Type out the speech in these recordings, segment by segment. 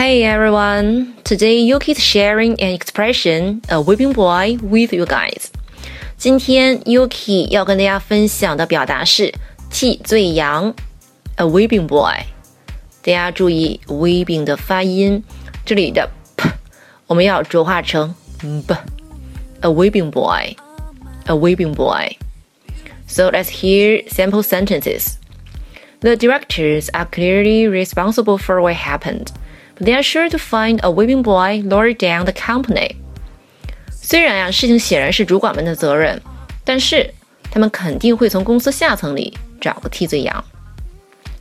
Hey everyone! Today Yuki is sharing an expression, a weeping boy, with you guys. 今天 Yuki 要跟大家分享的表达是替罪羊，a weeping boy。大家注意 weeping 的发音，这里的 p 我们要浊化成 b，a weeping boy，a weeping boy。So let's hear sample sentences. The directors are clearly responsible for what happened they are sure to find a weeping boy lower down the company. 虽然呀，事情显然是主管们的责任，但是他们肯定会从公司下层里找个替罪羊。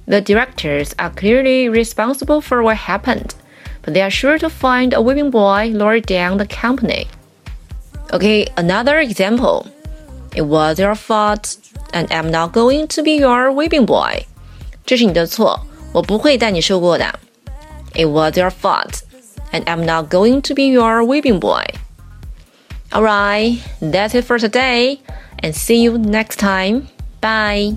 The directors are clearly responsible for what happened, but they are sure to find a weeping boy lower down the company. Okay, another example. It was your fault, and I'm not going to be your weeping boy. 这是你的错，我不会带你受过的。 It was your fault, and I'm not going to be your whipping boy. Alright, that's it for today, and see you next time. Bye.